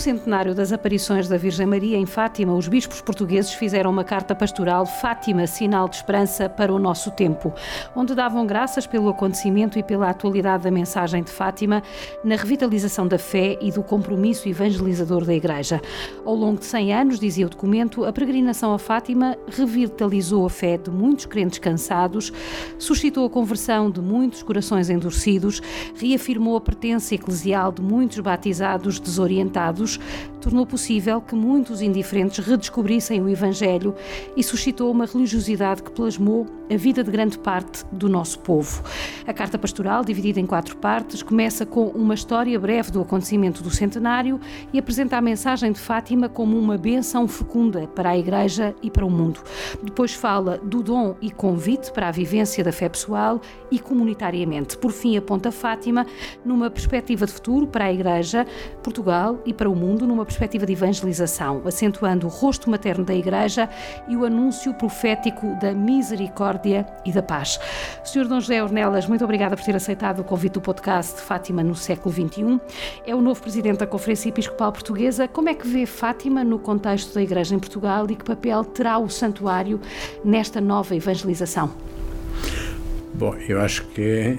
Centenário das aparições da Virgem Maria em Fátima, os bispos portugueses fizeram uma carta pastoral Fátima, sinal de esperança para o nosso tempo, onde davam graças pelo acontecimento e pela atualidade da mensagem de Fátima na revitalização da fé e do compromisso evangelizador da Igreja. Ao longo de 100 anos, dizia o documento, a peregrinação a Fátima revitalizou a fé de muitos crentes cansados, suscitou a conversão de muitos corações endurecidos, reafirmou a pertença eclesial de muitos batizados desorientados tornou possível que muitos indiferentes redescobrissem o Evangelho e suscitou uma religiosidade que plasmou a vida de grande parte do nosso povo. A carta pastoral, dividida em quatro partes, começa com uma história breve do acontecimento do centenário e apresenta a mensagem de Fátima como uma benção fecunda para a Igreja e para o mundo. Depois fala do dom e convite para a vivência da fé pessoal e comunitariamente. Por fim, aponta Fátima numa perspectiva de futuro para a Igreja, Portugal e para o mundo, numa perspectiva de evangelização, acentuando o rosto materno da Igreja e o anúncio profético da misericórdia e da paz. Sr. Dom José Ornelas, muito obrigada por ter aceitado o convite do podcast Fátima no século XXI. É o novo presidente da Conferência Episcopal Portuguesa. Como é que vê Fátima no contexto da Igreja em Portugal e que papel terá o santuário nesta nova evangelização? Bom, eu acho que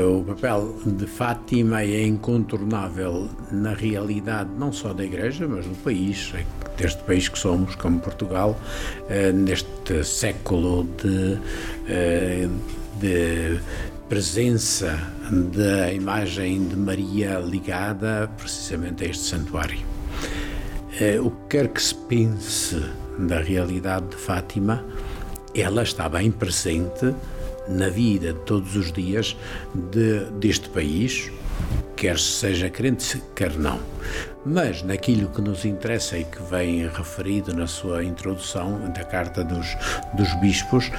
o papel de Fátima é incontornável na realidade não só da Igreja, mas do país, deste país que somos, como Portugal, eh, neste século de, de presença da imagem de Maria ligada precisamente a este santuário. O que quer que se pense da realidade de Fátima, ela está bem presente na vida de todos os dias de, deste país, quer seja crente, quer não. Mas naquilo que nos interessa e que vem referido na sua introdução da Carta dos, dos Bispos,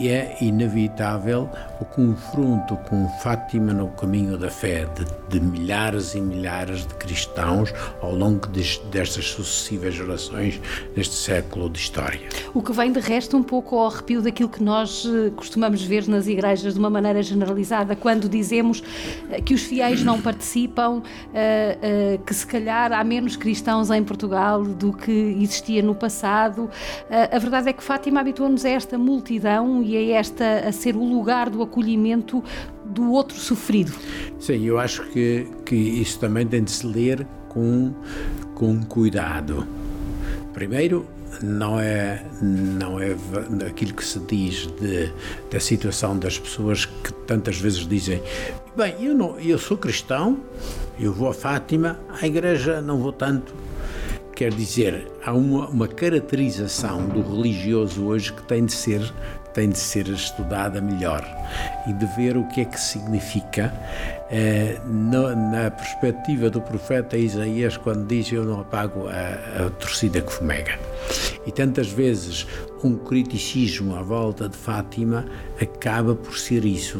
é inevitável o confronto com Fátima no caminho da fé de, de milhares e milhares de cristãos ao longo de, destas sucessivas gerações deste século de história. O que vem de resto um pouco ao arrepio daquilo que nós eh, costumamos ver nas igrejas de uma maneira generalizada, quando dizemos eh, que os fiéis não participam, eh, que se calhar há menos cristãos em Portugal do que existia no passado. A verdade é que Fátima habituou-nos a esta multidão e a esta a ser o lugar do acolhimento do outro sofrido. Sim, eu acho que, que isso também tem de se ler com, com cuidado. Primeiro, não é não é aquilo que se diz de, da situação das pessoas que tantas vezes dizem bem eu não eu sou cristão eu vou a Fátima à igreja não vou tanto quer dizer há uma, uma caracterização do religioso hoje que tem de ser tem de ser estudada melhor e de ver o que é que significa eh, na, na, perspectiva do profeta Isaías quando diz eu não apago a, a torcida que fumega. E tantas vezes um criticismo à volta de Fátima acaba por ser isso.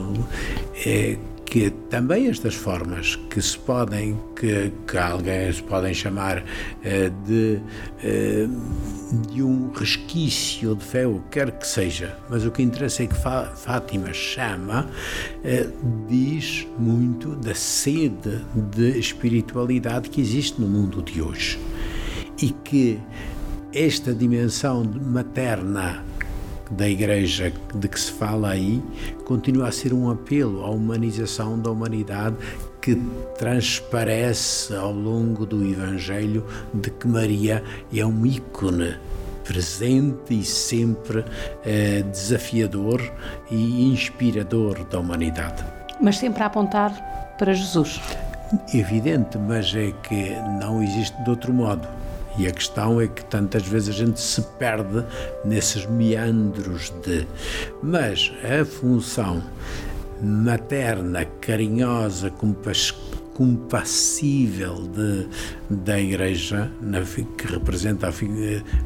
Eh, que também estas formas que se podem, que, que alguém se podem chamar eh, de, eh, de um resquício de fé, o que quer que seja, mas o que interessa é que Fátima chama, eh, diz muito da sede de espiritualidade que existe no mundo de hoje. E que esta dimensão materna da Igreja de que se fala aí continua a ser um apelo à humanização da humanidade que transparece ao longo do Evangelho de que Maria é um ícone presente e sempre eh, desafiador e inspirador da humanidade. Mas sempre a apontar para Jesus. Evidente, mas é que não existe de outro modo. E a questão é que tantas vezes a gente se perde nesses meandros de. Mas a função materna, carinhosa, compassível de, da Igreja, na, que representa a,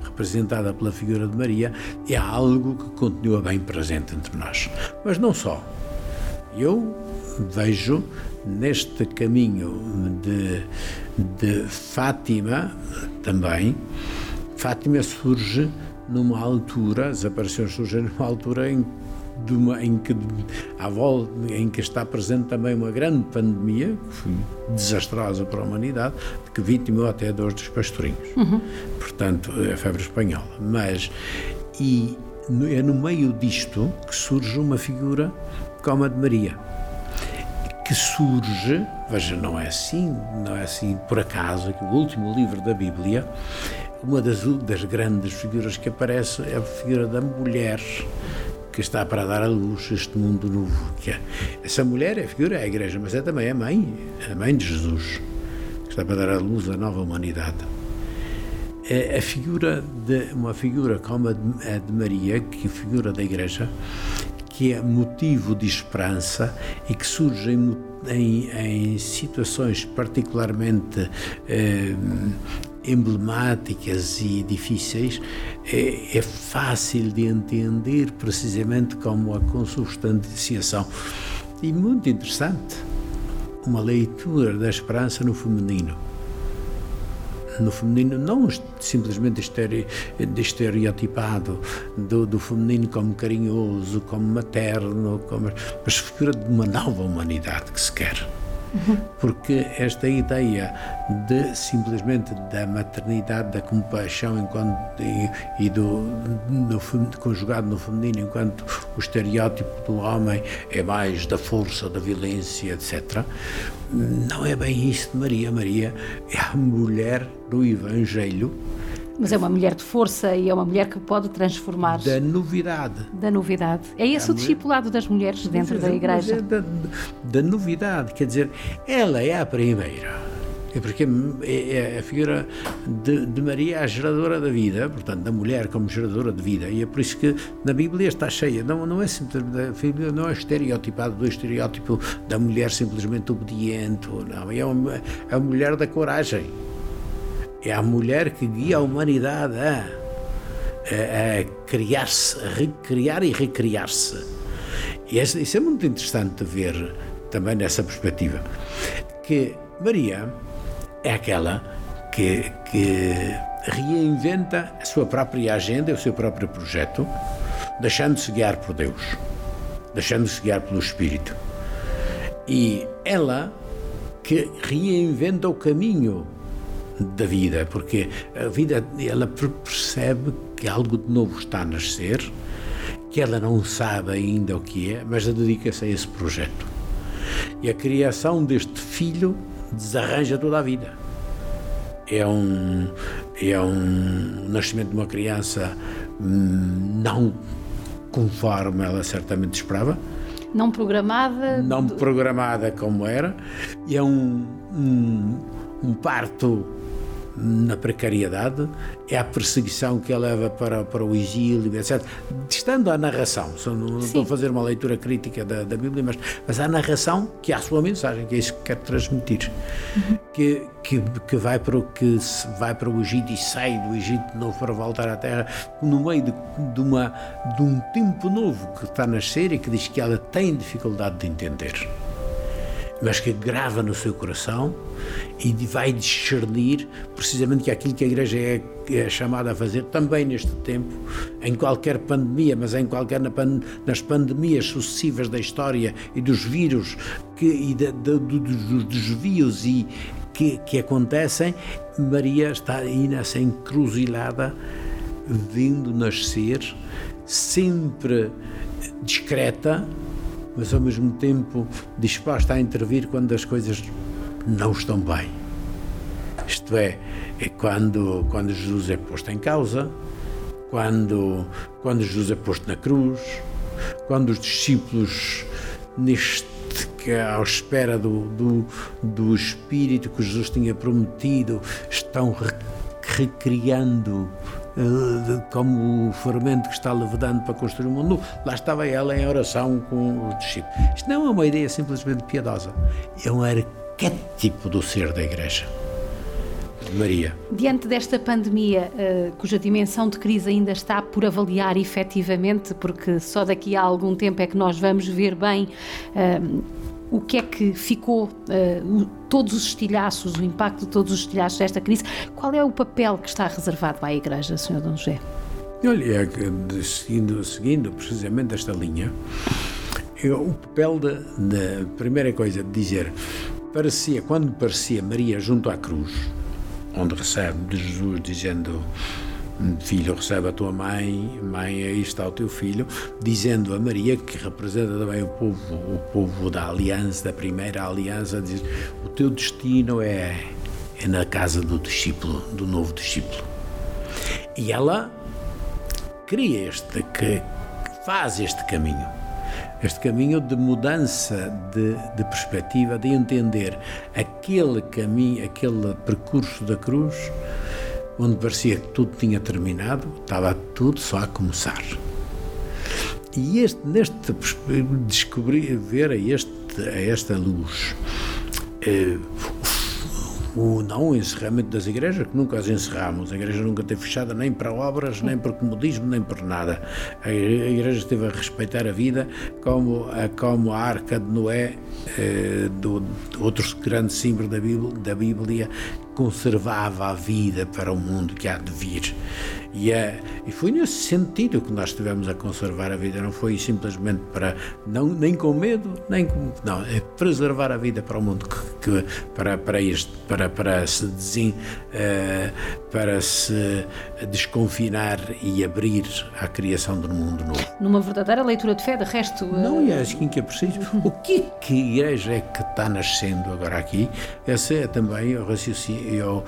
representada pela figura de Maria, é algo que continua bem presente entre nós. Mas não só. Eu vejo neste caminho de, de Fátima também, Fátima surge numa altura, as aparições surgem numa altura em de uma, em, que, à volta, em que está presente também uma grande pandemia, que foi desastrosa para a humanidade, que vitimou até a dor dos pastorinhos. Uhum. Portanto, a febre espanhola. Mas, e é no meio disto que surge uma figura como a de Maria que surge, veja, não é assim, não é assim por acaso, que o último livro da Bíblia, uma das, das grandes figuras que aparece é a figura da mulher que está para dar à luz este mundo novo. Que é. Essa mulher é a figura, é a igreja, mas é também a mãe, a mãe de Jesus, que está para dar à luz a nova humanidade. É a figura de uma figura como a de, a de Maria, que é figura da igreja, que é motivo de esperança e que surge em, em, em situações particularmente eh, emblemáticas e difíceis, é, é, fácil de entender precisamente como a consubstanciação. E muito interessante, uma leitura da esperança no feminino no feminino, não simplesmente estereotipado do, do feminino como carinhoso, como materno, como, mas figura de uma nova humanidade que se quer porque esta ideia de simplesmente da maternidade, da compaixão enquanto, e, e do no, conjugado no feminino enquanto o estereótipo do homem é mais da força, da violência, etc. Não é bem isso de Maria. Maria é a mulher do Evangelho mas é uma mulher de força e é uma mulher que pode transformar. Da novidade. Da novidade. É esse é o discipulado das mulheres dentro da igreja. É da, da, novidade, quer dizer, ela é a primeira. É porque é, é a figura de, de, Maria a geradora da vida, portanto, da mulher como geradora de vida. E é por isso que na Bíblia está cheia. Não, não é simplesmente, não é estereotipado do estereótipo da mulher simplesmente obediente. Não, é, uma, é a mulher da coragem é a mulher que guia a humanidade a, a, a criar-se, a recriar e recriar-se. E isso é muito interessante de ver também nessa perspectiva. Que Maria é aquela que, que reinventa a sua própria agenda, o seu próprio projeto, deixando-se guiar por Deus, deixando-se guiar pelo Espírito. E ela que reinventa o caminho da vida, porque a vida ela percebe que algo de novo está a nascer, que ela não sabe ainda o que é, mas dedica-se a esse projeto. E a criação deste filho desarranja toda a vida. É um, é um nascimento de uma criança hum, não conforme ela certamente esperava. Não programada? Não programada como era. E é um, um, um parto na precariedade, é a perseguição que a leva para, para o exílio, etc. Estando a narração, não estou a fazer uma leitura crítica da, da Bíblia, mas, mas a narração que há a sua mensagem, que é isso que quer transmitir, uhum. que, que, que, vai para o, que vai para o Egito e sai do Egito de novo para voltar à Terra, no meio de, de, uma, de um tempo novo que está a nascer e que diz que ela tem dificuldade de entender mas que grava no seu coração e vai discernir precisamente que aquilo que a Igreja é, é chamada a fazer também neste tempo, em qualquer pandemia, mas em qualquer nas pandemias sucessivas da história e dos vírus que, e dos desvios e que, que acontecem, Maria está aí nessa encruzilhada, vindo nascer, sempre discreta, mas ao mesmo tempo disposta a intervir quando as coisas não estão bem. Isto é, é quando, quando Jesus é posto em causa, quando, quando Jesus é posto na cruz, quando os discípulos, neste que é à espera do, do, do Espírito que Jesus tinha prometido, estão recriando como o fermento que está levedando para construir o mundo. Lá estava ela em oração com os discípulos. Isto não é uma ideia simplesmente piedosa, é um arquétipo do ser da Igreja. Maria. Diante desta pandemia, uh, cuja dimensão de crise ainda está por avaliar efetivamente, porque só daqui a algum tempo é que nós vamos ver bem. O que é que ficou, uh, todos os estilhaços, o impacto de todos os estilhaços desta crise, qual é o papel que está reservado à Igreja, Sr. Dom José? Olha, é seguindo, seguindo precisamente esta linha, o papel da, primeira coisa de dizer parecia quando parecia Maria junto à cruz onde recebe de Jesus dizendo filho recebe a tua mãe mãe aí está o teu filho dizendo a Maria que representa também o povo o povo da aliança da primeira aliança diz o teu destino é é na casa do discípulo do novo discípulo. E ela cria este que faz este caminho. Este caminho de mudança de, de, perspectiva, de entender aquele caminho, aquele percurso da cruz, onde parecia que tudo tinha terminado, estava tudo só a começar. E este, neste descobrir, ver a, este, a esta luz, eh, o não encerramento das igrejas, que nunca as encerramos. A igreja nunca teve fechada nem para obras, nem para comodismo, nem para nada. A igreja esteve a respeitar a vida como a, como a arca de Noé, eh, do, outro grande símbolo da Bíblia, da Bíblia, conservava a vida para o mundo que há de vir. E, é, e foi nesse sentido que nós estivemos a conservar a vida, não foi simplesmente para, não, nem com medo, nem com. Não, é preservar a vida para o mundo, que, que para, para, este, para, para, se desin, uh, para se desconfinar e abrir à criação de um mundo novo. Numa verdadeira leitura de fé, de resto. Uh... Não, é assim que é preciso. O que, que a igreja é que está nascendo agora aqui? Esse é também o raciocínio, o, uh,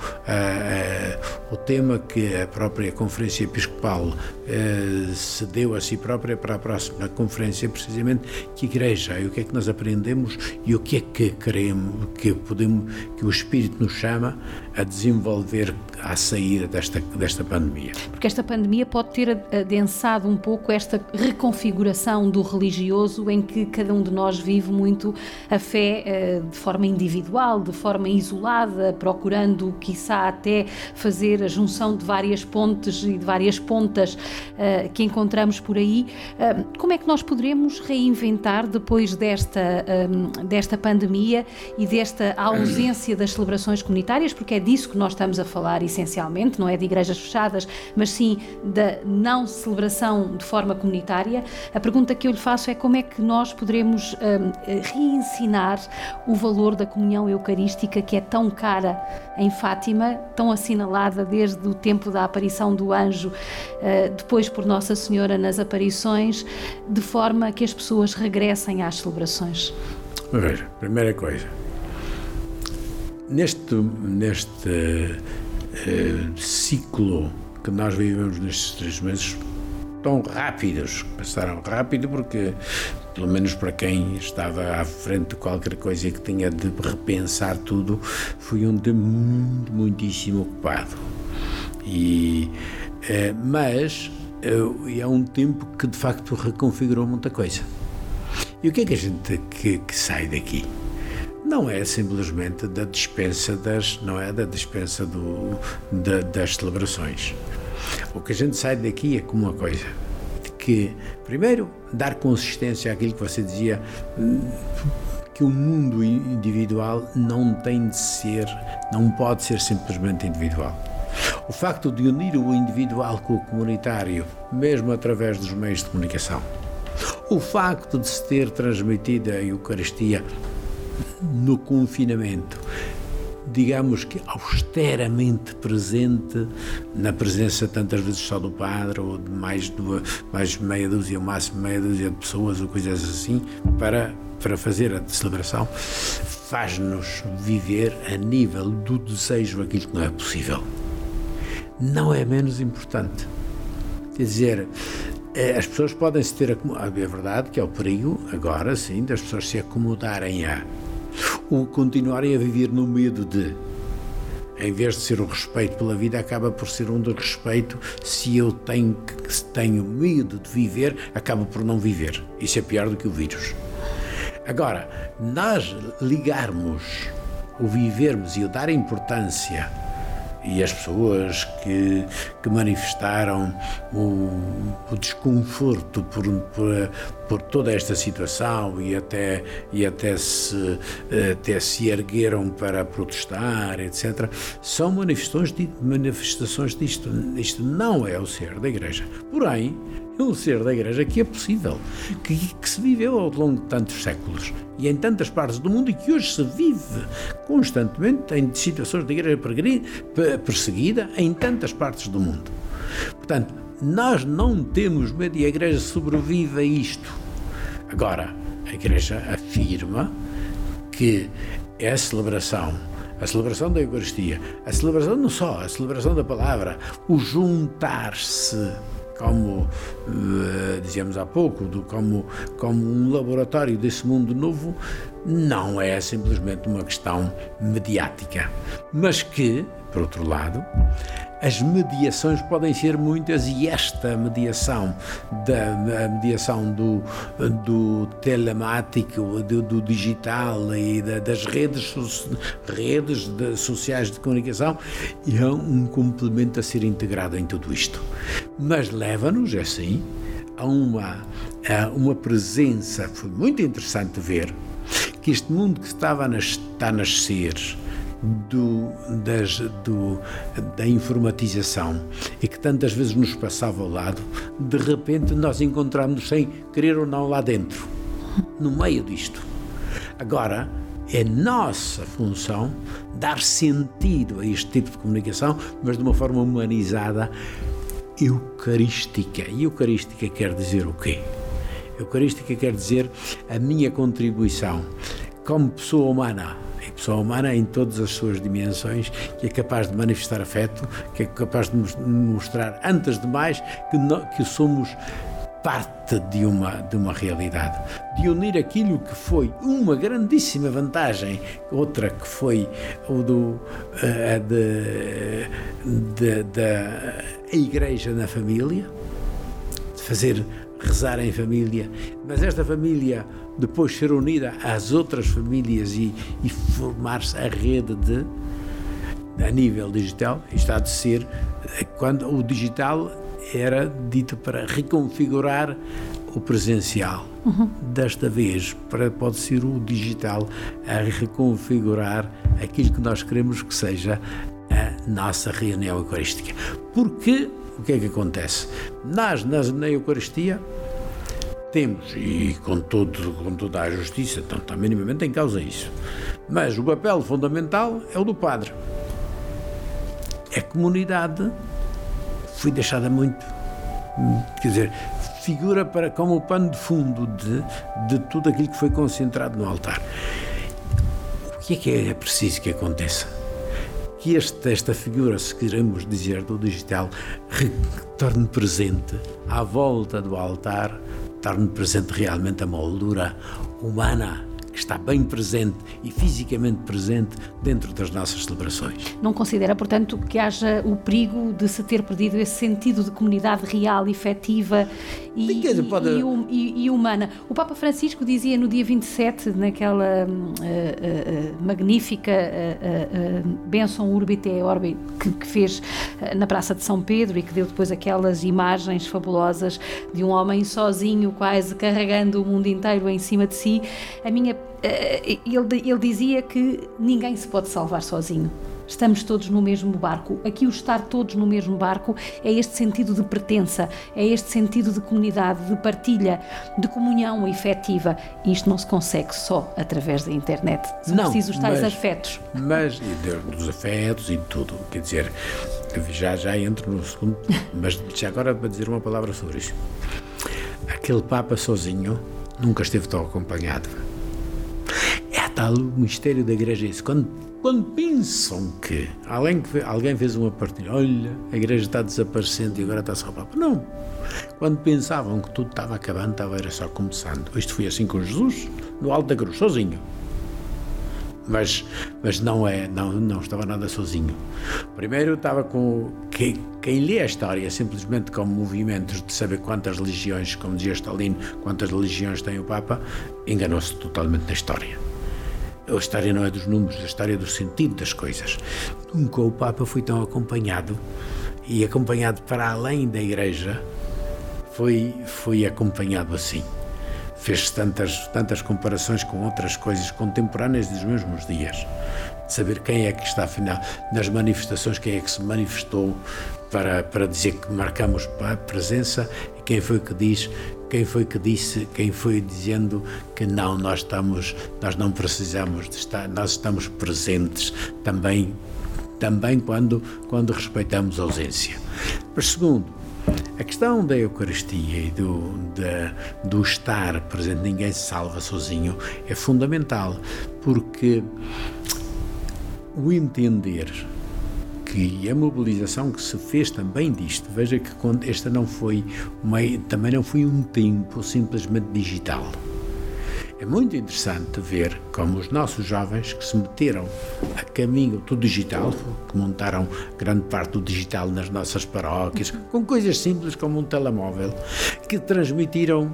o tema que a própria conferência Conferência Episcopal eh, se deu a si própria para a próxima conferência, precisamente que igreja e o que é que nós aprendemos e o que é que queremos, que podemos, que o Espírito nos chama a desenvolver à saída desta, desta pandemia. Porque esta pandemia pode ter adensado um pouco esta reconfiguração do religioso em que cada um de nós vive muito a fé eh, de forma individual, de forma isolada, procurando, quiçá, até fazer a junção de várias pontes e de várias pontas uh, que encontramos por aí. Uh, como é que nós poderemos reinventar depois desta, um, desta pandemia e desta ausência das celebrações comunitárias? Porque é disso que nós estamos a falar essencialmente, não é de igrejas fechadas, mas sim da não celebração de forma comunitária. A pergunta que eu lhe faço é como é que nós poderemos reensinar o valor da comunhão eucarística que é tão cara em Fátima, tão assinalada desde o tempo da aparição do anjo, uh, depois por Nossa Senhora nas aparições, de forma que as pessoas regressem às celebrações? Veja, primeira coisa, neste, neste uh, ciclo que nós vivemos nestes três meses, tão rápidos, passaram rápido porque, pelo menos para quem estava à frente de qualquer coisa e que tinha de repensar tudo, foi um tempo muito, muitíssimo ocupado. E, eh, mas eh, é um tempo que de facto reconfigurou muita coisa. E o que é que a gente que, que sai daqui? Não é simplesmente da dispensa das, não é da dispensa do, da, das celebrações. O que a gente sai daqui é como uma coisa que, primeiro, dar consistência àquilo que você dizia, que o mundo individual não tem de ser, não pode ser simplesmente individual. O facto de unir o individual com o comunitário, mesmo através dos meios de comunicação. O facto de se ter transmitido a Eucaristia no confinamento digamos que austeramente presente, na presença tantas vezes só do padre ou de mais de mais meia dúzia, máximo meia dúzia de pessoas ou coisas assim, para, para fazer a celebração, faz-nos viver a nível do desejo aquilo que não é possível. Não é menos importante. Quer dizer, eh, as pessoas podem se ter acomodado. É verdade que é o perigo, agora sim, das pessoas se acomodarem a ou continuarem a viver no medo de. Em vez de ser o respeito pela vida, acaba por ser um de respeito. Se eu tenho, se tenho medo de viver, acabo por não viver. Isso é pior do que o vírus. Agora, nós ligarmos o vivermos e o dar importância e as pessoas que, que manifestaram o, o desconforto por, por, por, toda esta situação e até, e até, se, até se ergueram para protestar, etc., são manifestações, manifestações disto. Isto não é o ser da Igreja. Porém, um ser da Igreja que é possível, que, que, se viveu ao longo de tantos séculos e em tantas partes do mundo e que hoje se vive constantemente em situações de Igreja perseguida em tantas partes do mundo. Portanto, nós não temos medo e a Igreja sobrevive a isto. Agora, a Igreja afirma que é a celebração a celebração da Eucaristia, a celebração não só, a celebração da palavra, o juntar-se como uh, dizíamos há pouco, do, como, como um laboratório desse mundo novo, não é simplesmente uma questão mediática, mas que, por outro lado, as mediações podem ser muitas e esta mediação da mediação do, do telemático, do, do digital e da, das redes, redes de, sociais de comunicação é um complemento a ser integrado em tudo isto. Mas leva-nos, é assim, a uma, a uma presença, foi muito interessante ver que este mundo que estava a, está a nascer, do, das, do, da informatização e que tantas vezes nos passava ao lado, de repente nós encontramos sem querer ou não lá dentro, no meio disto. Agora, é nossa função dar sentido a este tipo de comunicação, mas de uma forma humanizada, eucarística. E eucarística quer dizer o quê? Eucarística quer dizer a minha contribuição como pessoa humana pessoa humana em todas as suas dimensões, que é capaz de manifestar afeto, que é capaz de mostrar, antes de mais, que, no, que somos parte de uma, de uma realidade, de unir aquilo que foi uma grandíssima vantagem, outra que foi o do, uh, de, de, da Igreja na família, de fazer rezar em família, mas esta família depois ser unida às outras famílias e, e formar-se a rede de, a nível digital, está de ser quando o digital era dito para reconfigurar o presencial. Uhum. Desta vez, para, pode ser o digital a reconfigurar aquilo que nós queremos que seja a nossa reunião eucarística. Porque o que é que acontece? Nós, na Eucaristia, temos, e com, todo, com toda a justiça, então está minimamente em causa isso. Mas o papel fundamental é o do padre. A comunidade foi deixada muito, quer dizer, figura para como o pano de fundo de, de tudo aquilo que foi concentrado no altar. O que é que é preciso que aconteça? Que este, esta figura, se queremos dizer do digital, retorne presente à volta do altar torne presente realmente a moldura humana está bem presente e fisicamente presente dentro das nossas celebrações. Não considera, portanto, que haja o perigo de se ter perdido esse sentido de comunidade real, efetiva e, e, pode... e, e humana? O Papa Francisco dizia no dia 27, naquela uh, uh, magnífica uh, benção Urbite Orbi que, que fez na Praça de São Pedro e que deu depois aquelas imagens fabulosas de um homem sozinho, quase carregando o mundo inteiro em cima de si, a minha ele, ele dizia que ninguém se pode salvar sozinho. Estamos todos no mesmo barco. Aqui, o estar todos no mesmo barco é este sentido de pertença, é este sentido de comunidade, de partilha, de comunhão efetiva. E isto não se consegue só através da internet. São não, precisos tais mas, afetos. Mas, dos afetos e de tudo. Quer dizer, já, já entro no segundo, mas já agora para dizer uma palavra sobre isso. Aquele Papa sozinho nunca esteve tão acompanhado tal o mistério da igreja é isso. Quando, quando pensam que alguém, alguém fez uma partilha, olha, a igreja está desaparecendo e agora está só o Papa. Não. Quando pensavam que tudo estava acabando, estava era só começando. Isto foi assim com Jesus, no alto da cruz, sozinho. Mas, mas não é, não, não estava nada sozinho. Primeiro estava com quem, quem lê a história simplesmente como movimentos de saber quantas legiões, como dizia Stalin, quantas legiões tem o Papa, enganou-se totalmente na história a história não é dos números, a história é do sentido das coisas. Nunca o Papa foi tão acompanhado e acompanhado para além da Igreja, foi, foi acompanhado assim. Fez tantas, tantas comparações com outras coisas contemporâneas dos mesmos dias. De saber quem é que está, afinal, nas manifestações, quem é que se manifestou para, para dizer que marcamos a presença e quem foi que diz quem foi que disse, quem foi dizendo que não, nós estamos, nós não precisamos de estar, nós estamos presentes também, também quando, quando respeitamos a ausência. Mas segundo, a questão da Eucaristia e do, da, do estar presente, ninguém se salva sozinho, é fundamental, porque o entender que a mobilização que se fez também disto, veja que esta não foi uma, também não foi um tempo simplesmente digital. É muito interessante ver como os nossos jovens que se meteram a caminho do digital, que montaram grande parte do digital nas nossas paróquias, com coisas simples como um telemóvel, que transmitiram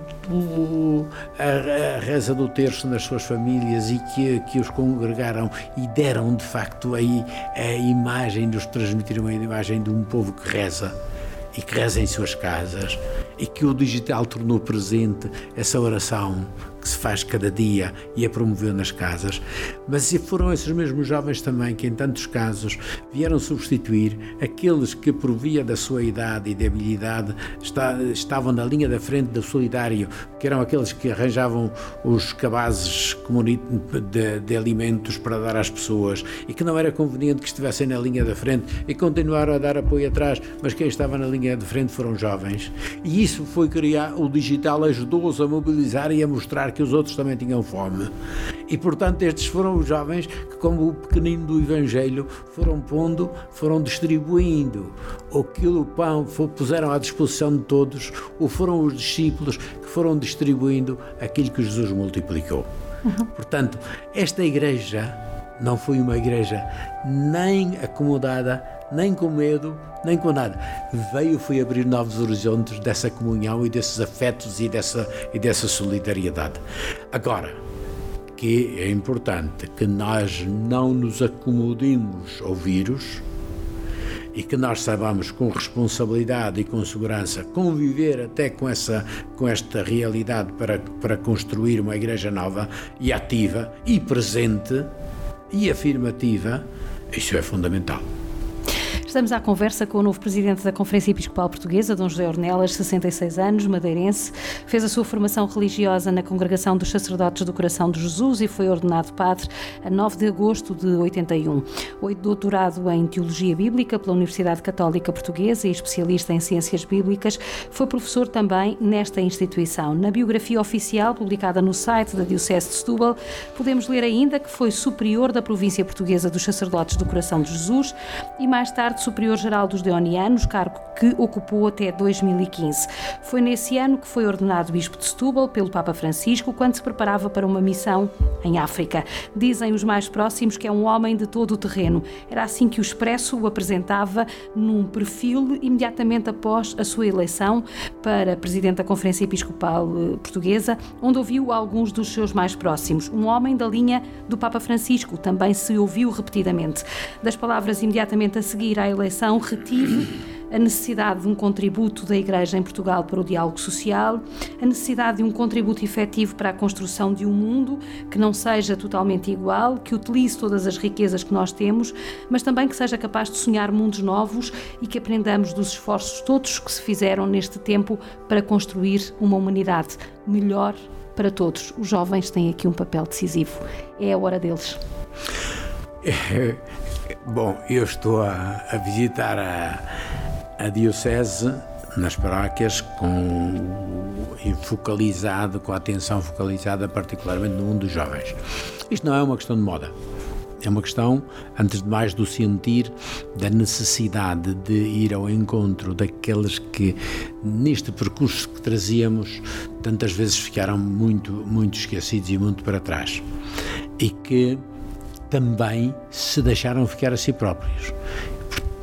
a, a, reza do terço nas suas famílias e que, que os congregaram e deram de facto aí a imagem, nos transmitiram a imagem de um povo que reza e que reza em suas casas e que o digital tornou presente essa oração que se faz cada dia e a promoveu nas casas, mas foram esses mesmos jovens também que, em tantos casos, vieram substituir aqueles que, por via da sua idade e de habilidade, estavam na linha da frente do solidário, que eram aqueles que arranjavam os cabazes de, de alimentos para dar às pessoas e que não era conveniente que estivessem na linha da frente e continuaram a dar apoio atrás, mas quem estava na linha de frente foram jovens. E isso foi criar, o digital ajudou-os a mobilizar e a mostrar que os outros também tinham fome. E portanto, estes foram os jovens que, como o pequenino do Evangelho, foram pondo, foram distribuindo aquilo, o pão, puseram à disposição de todos, ou foram os discípulos que foram distribuindo aquilo que Jesus multiplicou. Uhum. Portanto, esta igreja não foi uma igreja nem acomodada, nem com medo, nem com nada. Veio foi abrir novos horizontes dessa comunhão e desses afetos e dessa, e dessa solidariedade. Agora, que é importante que nós não nos acomodemos ao vírus e que nós saibamos com responsabilidade e com segurança conviver até com essa com esta realidade para para construir uma igreja nova e ativa e presente e afirmativa, isso é fundamental. Estamos à conversa com o novo presidente da Conferência Episcopal Portuguesa, Dom José Ornelas, 66 anos, madeirense. Fez a sua formação religiosa na Congregação dos Sacerdotes do Coração de Jesus e foi ordenado padre a 9 de agosto de 81. Oito doutorado em Teologia Bíblica pela Universidade Católica Portuguesa e especialista em Ciências Bíblicas. Foi professor também nesta instituição. Na biografia oficial, publicada no site da Diocese de Setúbal, podemos ler ainda que foi superior da província portuguesa dos Sacerdotes do Coração de Jesus e mais tarde Superior-Geral dos Deonianos, cargo que ocupou até 2015. Foi nesse ano que foi ordenado Bispo de Setúbal pelo Papa Francisco, quando se preparava para uma missão em África. Dizem os mais próximos que é um homem de todo o terreno. Era assim que o Expresso o apresentava num perfil imediatamente após a sua eleição para Presidente da Conferência Episcopal eh, Portuguesa, onde ouviu alguns dos seus mais próximos. Um homem da linha do Papa Francisco, também se ouviu repetidamente. Das palavras imediatamente a seguir à eleição, retive a necessidade de um contributo da Igreja em Portugal para o diálogo social, a necessidade de um contributo efetivo para a construção de um mundo que não seja totalmente igual, que utilize todas as riquezas que nós temos, mas também que seja capaz de sonhar mundos novos e que aprendamos dos esforços todos que se fizeram neste tempo para construir uma humanidade melhor para todos. Os jovens têm aqui um papel decisivo. É a hora deles. Bom, eu estou a, a visitar a, a Diocese nas paróquias com focalizado, com a atenção focalizada particularmente no mundo dos jovens. Isto não é uma questão de moda. É uma questão, antes de mais, do sentir da necessidade de ir ao encontro daqueles que, neste percurso que trazíamos, tantas vezes ficaram muito, muito esquecidos e muito para trás. E que também se deixaram ficar a si próprios.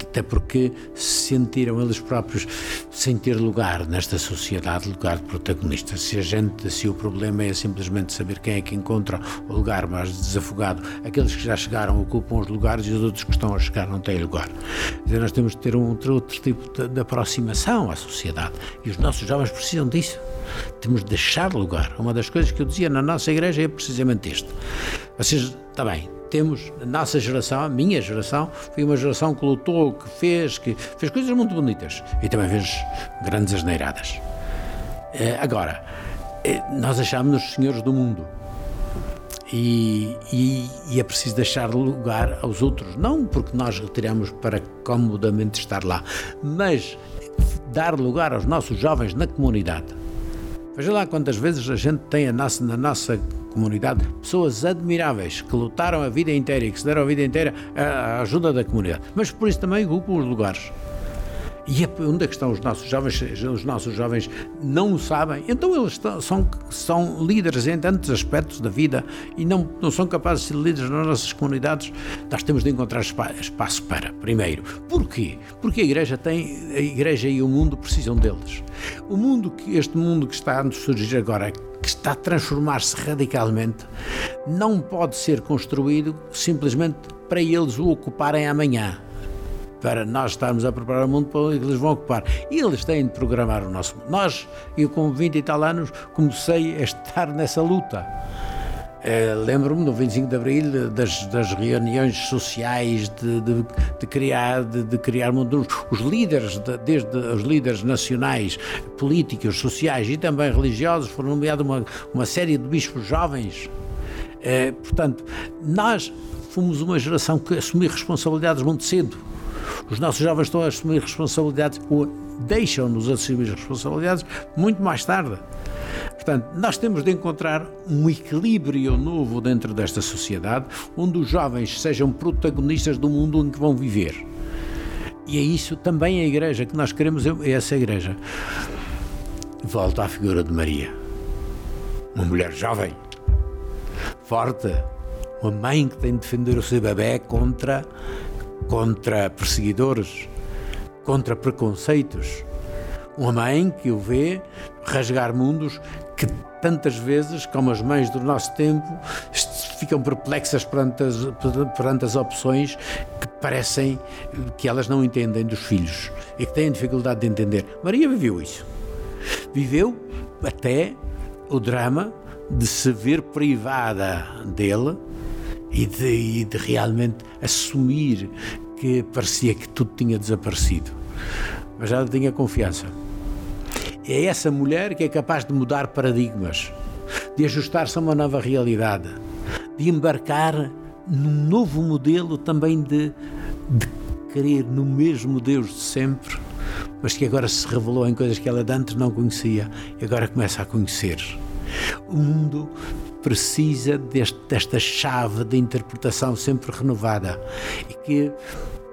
Até porque se sentiram eles próprios sem ter lugar nesta sociedade, lugar de protagonista. Se a gente, se o problema é simplesmente saber quem é que encontra o lugar mais desafogado, aqueles que já chegaram ocupam os lugares e os outros que estão a chegar não têm lugar. Dizer, nós temos de ter um outro, outro tipo de, de aproximação à sociedade e os nossos jovens precisam disso. Temos de deixar lugar. Uma das coisas que eu dizia na nossa igreja é precisamente isto. Vocês, está bem, temos, a nossa geração, a minha geração, foi uma geração que lutou, que fez, que fez coisas muito bonitas e também fez grandes asneiradas. Eh, agora, eh, nós achámos-nos senhores do mundo. E, e, e, é preciso deixar lugar aos outros, não porque nós retiramos para comodamente estar lá, mas dar lugar aos nossos jovens na comunidade. Veja lá quantas vezes a gente tem a nossa, na nossa comunidade pessoas admiráveis que lutaram a vida inteira e que se deram a vida inteira à ajuda da comunidade, mas por isso também ocupam os lugares. E é onde é que estão os nossos jovens? Os nossos jovens não o sabem. Então eles são, são líderes em tantos aspectos da vida e não, não são capazes de ser líderes nas nossas comunidades. Nós temos de encontrar espaço para, primeiro. Porquê? Porque a igreja tem, a igreja e o mundo precisam deles. O mundo que, este mundo que está a surgir agora, que está a transformar-se radicalmente, não pode ser construído simplesmente para eles o ocuparem amanhã para nós estarmos a preparar o mundo para o que eles vão ocupar. E eles têm de programar o nosso mundo. Nós, eu com 20 e tal anos, comecei a estar nessa luta. É, Lembro-me no 25 de Abril das, das reuniões sociais de, de, de criar de, de, criar mundo. Os líderes, desde os líderes nacionais, políticos, sociais e também religiosos, foram nomeados uma, uma série de bispos jovens. É, portanto, nós fomos uma geração que assumiu responsabilidades muito cedo os nossos jovens estão a assumir responsabilidades ou deixam-nos assumir responsabilidades muito mais tarde. Portanto, nós temos de encontrar um equilíbrio novo dentro desta sociedade, onde os jovens sejam protagonistas do mundo em que vão viver. E é isso também a igreja que nós queremos, é essa igreja. Volta à figura de Maria. Uma mulher jovem, forte, uma mãe que tem de defender o seu bebê contra contra perseguidores, contra preconceitos. Uma mãe que o vê rasgar mundos que tantas vezes, como as mães do nosso tempo, ficam perplexas perante as, perante as opções que parecem que elas não entendem dos filhos e que têm dificuldade de entender. Maria viveu isso. Viveu até o drama de se ver privada dele e de, e de realmente assumir que parecia que tudo tinha desaparecido. Mas ela tinha confiança. É essa mulher que é capaz de mudar paradigmas, de ajustar-se a uma nova realidade, de embarcar num novo modelo também de, de crer no mesmo Deus de sempre, mas que agora se revelou em coisas que ela antes não conhecia e agora começa a conhecer. O mundo precisa deste, desta chave de interpretação sempre renovada e que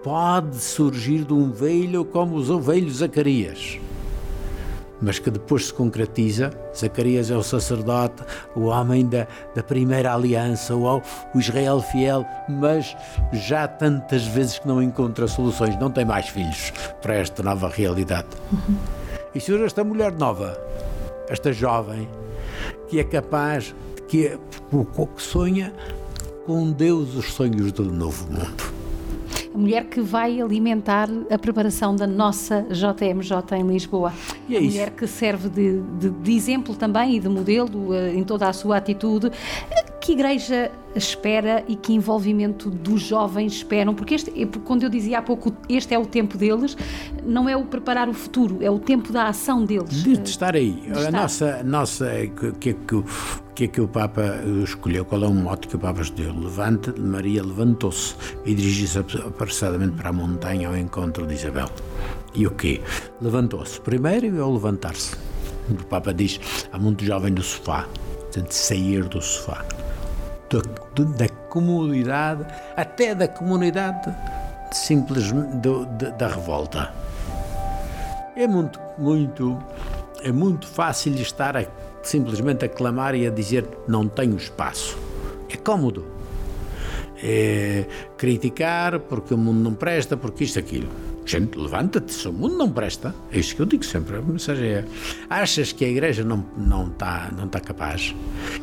pode surgir de um velho como os velhos Zacarias, mas que depois se concretiza. Zacarias é o sacerdote, o homem da, da primeira aliança, o, o Israel fiel, mas já tantas vezes que não encontra soluções, não tem mais filhos para esta nova realidade. Uhum. E surge esta mulher nova, esta jovem, que é capaz que, que sonha com Deus os sonhos do novo mundo. A mulher que vai alimentar a preparação da nossa JMJ em Lisboa. E é a mulher que serve de, de, de exemplo também e de modelo uh, em toda a sua atitude. Que igreja espera e que envolvimento dos jovens esperam? Porque este, quando eu dizia há pouco, este é o tempo deles, não é o preparar o futuro, é o tempo da ação deles. De, estar aí. De a nossa, nossa que, que, que é que o Papa escolheu? Qual é o mote que o Papa escolheu? Levante, Maria levantou-se e dirigiu-se apressadamente para a montanha ao encontro de Isabel. E o quê? Levantou-se. Primeiro é o levantar-se. O Papa diz: há muito jovem no sofá, de sair do sofá da, da comunidade, até da comunidade simples do, de, da revolta. É muito, muito, é muito fácil estar a, simplesmente a clamar e a dizer não tenho espaço. É cômodo. É criticar porque o mundo não presta, porque isto, aquilo. Gente, levanta-te, se o mundo não presta, é isso que eu digo sempre. A mensagem é: achas que a igreja não está não tá, não tá capaz?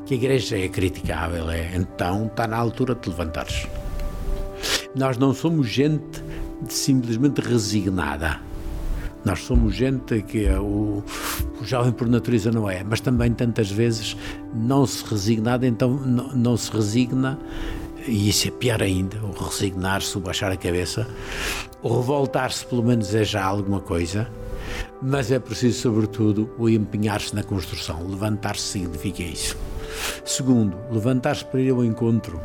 Que a igreja é criticável? É, então está na altura de te levantares. Nós não somos gente simplesmente resignada. Nós somos gente que é o, o, jovem por natureza não é, mas também tantas vezes não se resignada, então não, não se resigna, e isso é pior ainda, o resignar-se, o baixar a cabeça, o revoltar-se pelo menos é já alguma coisa, mas é preciso, sobretudo, o empenhar-se na construção. Levantar-se significa isso. Segundo, levantar-se para ir ao encontro.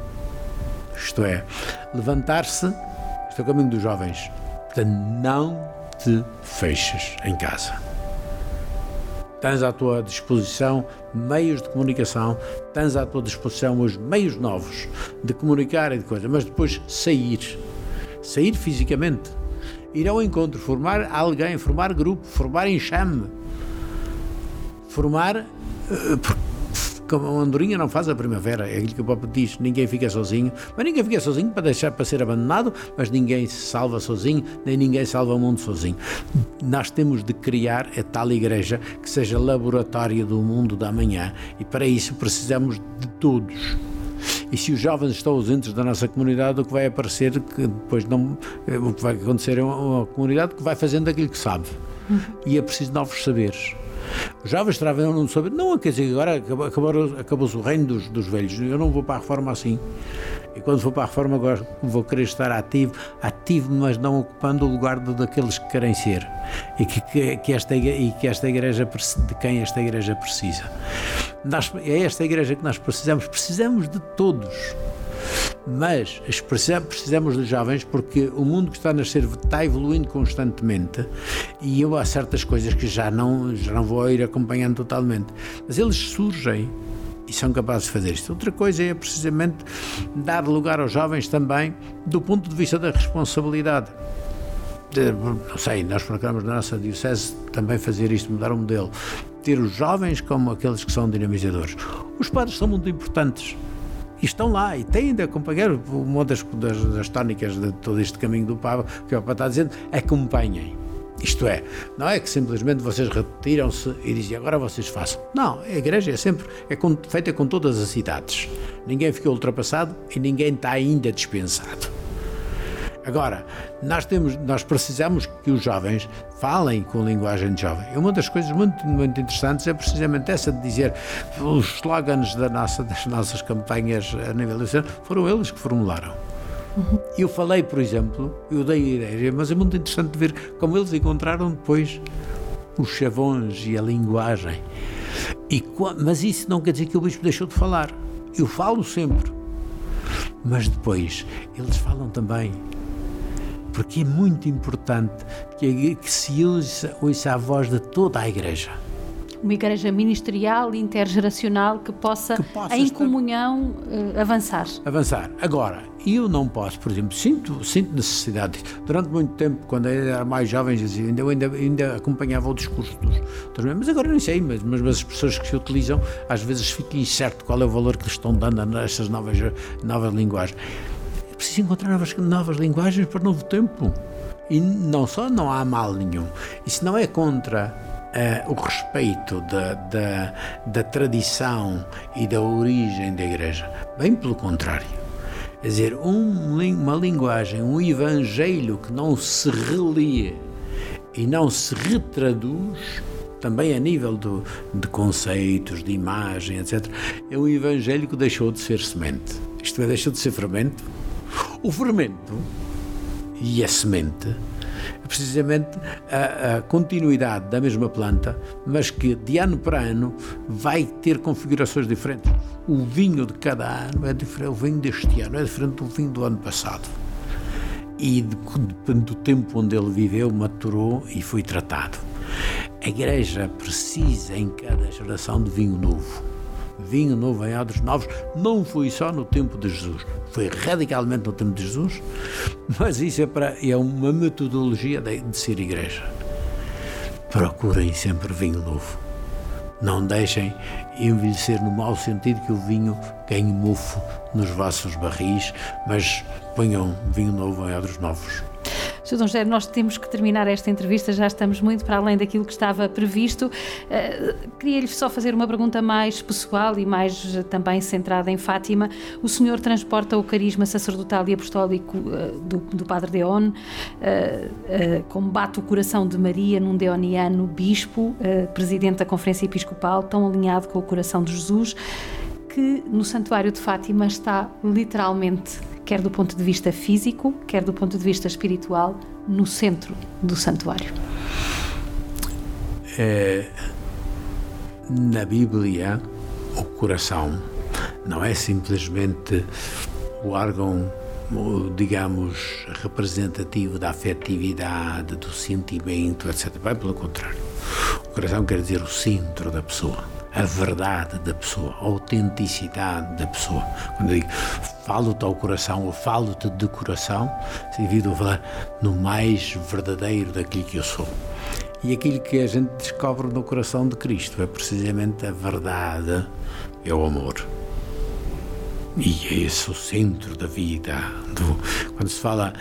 Isto é, levantar-se, este é o caminho dos jovens. Portanto, não te feches em casa. Tens à tua disposição meios de comunicação, tens à tua disposição os meios novos de comunicar e de coisa, mas depois sair. Sair fisicamente. Ir ao encontro, formar alguém, formar grupo, formar enxame. Formar. Uh, como a andorinha não faz a primavera, é aquilo que o Papa diz, ninguém fica sozinho, mas ninguém fica sozinho para deixar para ser abandonado, mas ninguém se salva sozinho, nem ninguém salva o mundo sozinho. Nós temos de criar a tal igreja que seja laboratório do mundo da manhã e para isso precisamos de todos. E se os jovens estão ausentes da nossa comunidade, o que vai aparecer, que depois não, o que vai acontecer é uma comunidade que vai fazendo aquilo que sabe. Uhum. E é preciso novos saberes. Os jovens no saber. Não, quer dizer, agora acabou-se acabou o reino dos, dos velhos. Eu não vou para a reforma assim. E quando for para a reforma, agora vou querer estar ativo, ativo, mas não ocupando o lugar de, daqueles que querem ser. E que, que, que, esta, e que esta igreja, de quem esta igreja precisa. Nós, é esta igreja que nós precisamos. Precisamos de todos. Mas precisamos de jovens porque o mundo que está a nascer está evoluindo constantemente e eu há certas coisas que já não, já não vou ir acompanhando totalmente. Mas eles surgem e são capazes de fazer isto. Outra coisa é precisamente dar lugar aos jovens também do ponto de vista da responsabilidade. Não sei, nós procuramos na nossa Diocese também fazer isto, mudar o modelo. Ter os jovens como aqueles que são dinamizadores. Os padres são muito importantes e estão lá e têm de acompanhar. Uma das, das, das tónicas de todo este caminho do Papa, que o Papa está dizendo, acompanhem. Isto é, não é que simplesmente vocês retiram-se e dizem agora vocês façam. Não, a igreja é sempre é com, feita com todas as idades. Ninguém fica ultrapassado e ninguém está ainda dispensado. Agora, nós, temos, nós precisamos que os jovens falem com linguagem de jovem. E uma das coisas muito, muito interessantes é precisamente essa de dizer os slogans da nossa, das nossas campanhas a nível nacional foram eles que formularam. Uhum. Eu falei, por exemplo, eu dei a ideia, mas é muito interessante ver como eles encontraram depois os chavões e a linguagem. E, mas isso não quer dizer que o bispo deixou de falar. Eu falo sempre. Mas depois eles falam também porque é muito importante que, que se ouça, ouça a voz de toda a Igreja uma igreja ministerial, intergeracional, que possa, que possa em estar... comunhão, uh, avançar. Avançar. Agora, eu não posso, por exemplo, sinto, sinto necessidade. Durante muito tempo, quando eu era mais jovem, eu ainda, ainda acompanhava o discurso dos, dos mas agora não sei, mas, mas as pessoas que se utilizam, às vezes fico incerto qual é o valor que estão dando a estas novas, novas linguagens preciso encontrar novas, novas linguagens para o novo tempo. E não só não há mal nenhum, isso não é contra uh, o respeito da, da, da tradição e da origem da Igreja. Bem pelo contrário. Quer dizer, um, uma linguagem, um evangelho que não se relia e não se retraduz, também a nível do, de conceitos, de imagem, etc., é um evangelho que deixou de ser semente. Isto é, deixou de ser fermento o fermento e a semente é precisamente a, a, continuidade da mesma planta, mas que de ano para ano vai ter configurações diferentes. O vinho de cada ano é diferente, o vinho deste ano é diferente do vinho do ano passado. E depende do tempo onde ele viveu, maturou e foi tratado. A Igreja precisa em cada geração de vinho novo vinho novo odres novos, não foi só no tempo de Jesus, foi radicalmente no tempo de Jesus, mas isso é, para, é uma metodologia de, de ser igreja. Procurem sempre vinho novo. Não deixem envelhecer no mau sentido que o vinho ganhe mofo nos vossos barris, mas ponham vinho novo em odres novos. Sr. Dom José, nós temos que terminar esta entrevista, já estamos muito para além daquilo que estava previsto. Uh, Queria-lhe só fazer uma pergunta mais pessoal e mais uh, também centrada em Fátima. O senhor transporta o carisma sacerdotal e apostólico uh, do, do, Padre Deon, combate o coração de Maria num deoniano bispo, presidente da Conferência Episcopal, tão alinhado com o coração de Jesus que no Santuário de Fátima está literalmente, quer do ponto de vista físico, quer do ponto de vista espiritual, no centro do santuário. É, na Bíblia, o coração não é simplesmente o órgão, digamos, representativo da afetividade, do sentimento, etc. Vai pelo contrário. O coração quer dizer o centro da pessoa a verdade da pessoa, a autenticidade da pessoa. Quando eu digo falo-te ao coração ou falo-te de coração, significa falar no mais verdadeiro daquilo que eu sou. E aquilo que a gente descobre no coração de Cristo é precisamente a verdade, é o amor. E é esse o centro da vida. Do, quando se fala,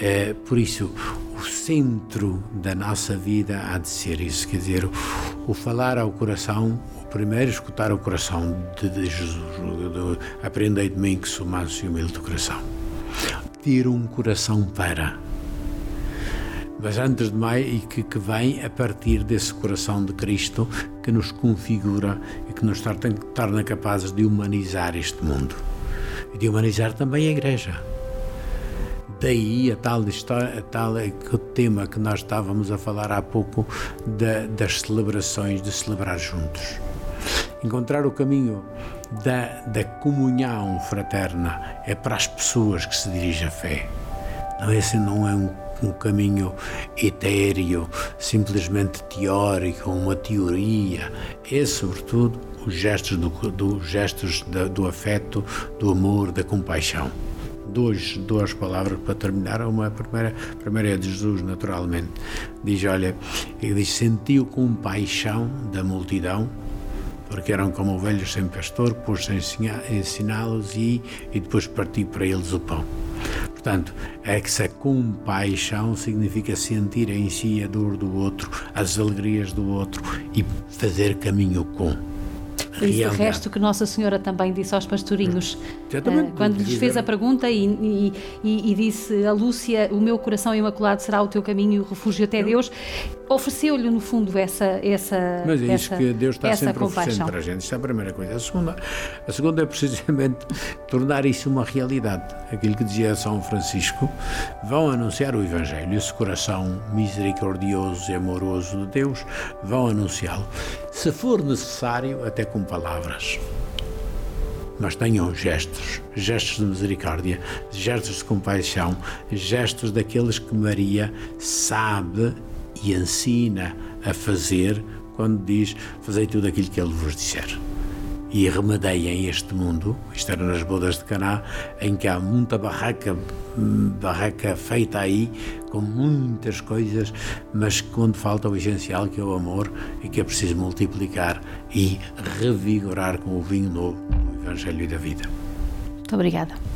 é, por isso, o centro da nossa vida há de ser isso, quer dizer, o, o falar ao coração, primeiro escutar o coração de, de Jesus, aprendei de mim que sou manso e humilde do coração. Ter um coração para. Mas antes de mais, e que, que vem a partir desse coração de Cristo que nos configura e que nos torna, capazes de humanizar este mundo e de humanizar também a Igreja. Daí a tal história, a tal tema que nós estávamos a falar há pouco da, das celebrações, de celebrar juntos encontrar o caminho da, da comunhão fraterna é para as pessoas que se dirige a fé. Não, esse não é um, um caminho etéreo, simplesmente teórico, uma teoria. É, sobretudo, os gestos do, do gestos da, do afeto, do amor, da compaixão. Dois, duas palavras para terminar. Uma primeira, primeira é de Jesus, naturalmente. Diz: Olha, ele diz: sentiu compaixão da multidão porque eram como ovelhas sem pastor, pôs-se a ensiná-los e, e depois partiu para eles o pão. Portanto, essa compaixão significa sentir em si a dor do outro, as alegrias do outro e fazer caminho com. Isso o resto que Nossa Senhora também disse aos pastorinhos, uh, quando lhes fez a pergunta e, e, e, e, disse a Lúcia, o meu coração imaculado será o teu caminho e o refúgio até Deus, ofereceu-lhe no fundo essa essa Mas é isso essa, que Deus está sempre compaixão. oferecendo para a gente, isso é a primeira coisa. A segunda, a segunda é precisamente tornar isso uma realidade. Aquilo que dizia São Francisco, vão anunciar o Evangelho, esse coração misericordioso e amoroso de Deus, vão anunciá-lo. Se for necessário, até com palavras. Mas tenham gestos, gestos de misericórdia, gestos de compaixão, gestos daqueles que Maria sabe e ensina a fazer quando diz: Fazei tudo aquilo que Ele vos disser. E remedeiem este mundo, isto era nas bodas de Caná, em que há muita barraca, barraca feita aí, com muitas coisas, mas quando falta o essencial, que é o amor, e que é preciso multiplicar e revigorar com o vinho novo do Evangelho e da vida. Muito obrigada.